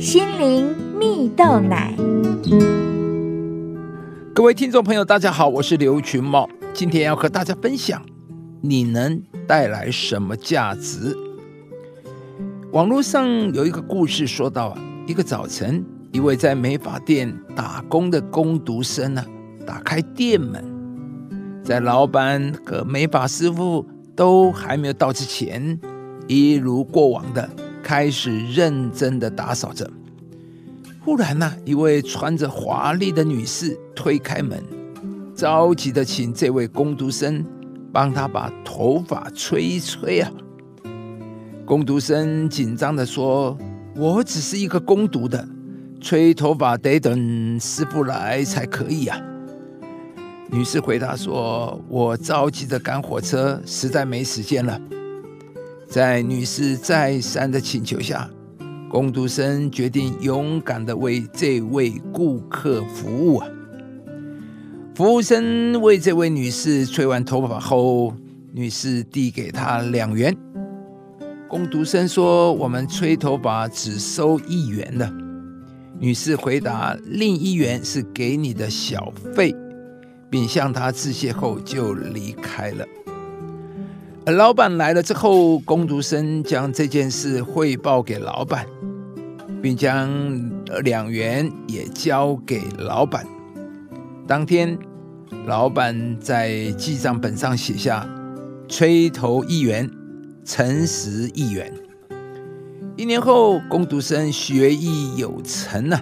心灵蜜豆奶。各位听众朋友，大家好，我是刘群茂，今天要和大家分享：你能带来什么价值？网络上有一个故事，说到啊，一个早晨，一位在美发店打工的工读生呢，打开店门，在老板和美发师傅都还没有到之前，一如过往的开始认真的打扫着。忽然呢，一位穿着华丽的女士推开门，着急的请这位工读生帮她把头发吹一吹啊。工读生紧张的说：“我只是一个工读的，吹头发得等师傅来才可以啊。”女士回答说：“我着急的赶火车，实在没时间了。”在女士再三的请求下。工读生决定勇敢的为这位顾客服务啊！服务生为这位女士吹完头发后，女士递给他两元。工读生说：“我们吹头发只收一元的。”女士回答：“另一元是给你的小费。”并向他致谢后就离开了。老板来了之后，工读生将这件事汇报给老板。并将两元也交给老板。当天，老板在记账本上写下：“吹头一元，诚实一元。”一年后，工读生学艺有成了，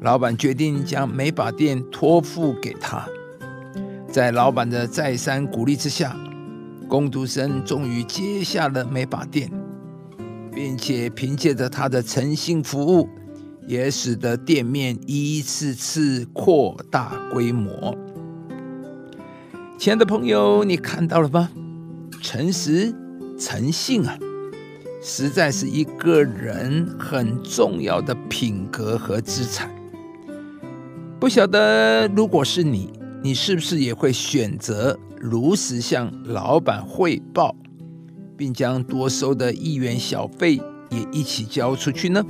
老板决定将美发店托付给他。在老板的再三鼓励之下，工读生终于接下了美发店。并且凭借着他的诚信服务，也使得店面一次次扩大规模。亲爱的朋友，你看到了吗？诚实、诚信啊，实在是一个人很重要的品格和资产。不晓得如果是你，你是不是也会选择如实向老板汇报？并将多收的一元小费也一起交出去呢。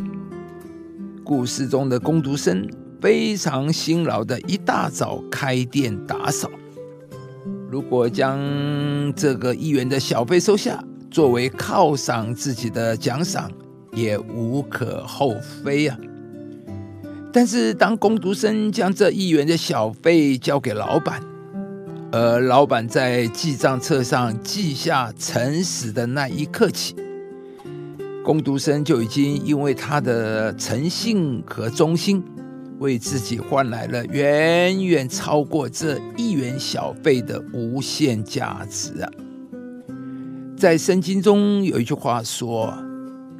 故事中的工读生非常辛劳的一大早开店打扫，如果将这个一元的小费收下，作为犒赏自己的奖赏，也无可厚非啊。但是当工读生将这一元的小费交给老板，而老板在记账册上记下诚实的那一刻起，工读生就已经因为他的诚信和忠心，为自己换来了远远超过这一元小费的无限价值啊！在圣经中有一句话说：“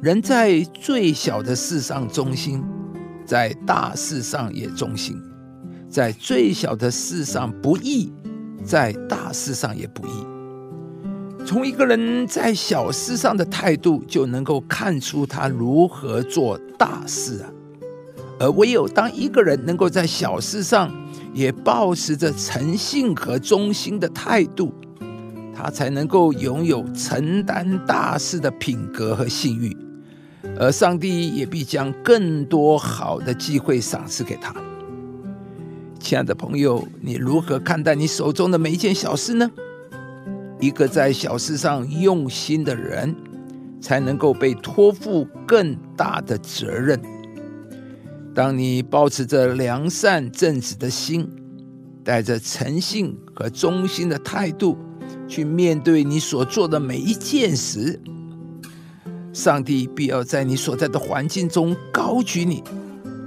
人在最小的事上忠心，在大事上也忠心；在最小的事上不义。”在大事上也不易。从一个人在小事上的态度，就能够看出他如何做大事啊。而唯有当一个人能够在小事上也保持着诚信和忠心的态度，他才能够拥有承担大事的品格和信誉，而上帝也必将更多好的机会赏赐给他。亲爱的朋友，你如何看待你手中的每一件小事呢？一个在小事上用心的人，才能够被托付更大的责任。当你保持着良善正直的心，带着诚信和忠心的态度去面对你所做的每一件时，上帝必要在你所在的环境中高举你，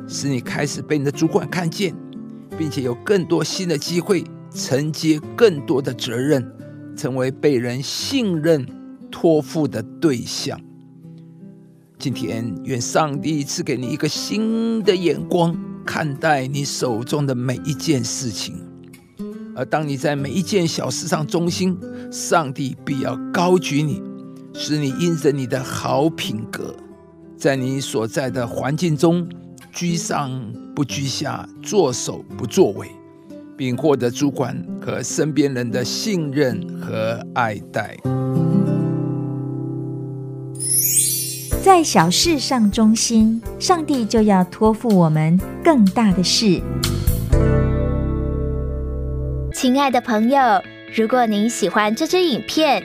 使你开始被你的主管看见。并且有更多新的机会，承接更多的责任，成为被人信任、托付的对象。今天，愿上帝赐给你一个新的眼光，看待你手中的每一件事情。而当你在每一件小事上忠心，上帝必要高举你，使你因着你的好品格，在你所在的环境中。居上不居下，作首不作尾，并获得主管和身边人的信任和爱戴。在在小事上忠心，上帝就要托付我们更大的事。亲爱的朋友，如果您喜欢这支影片，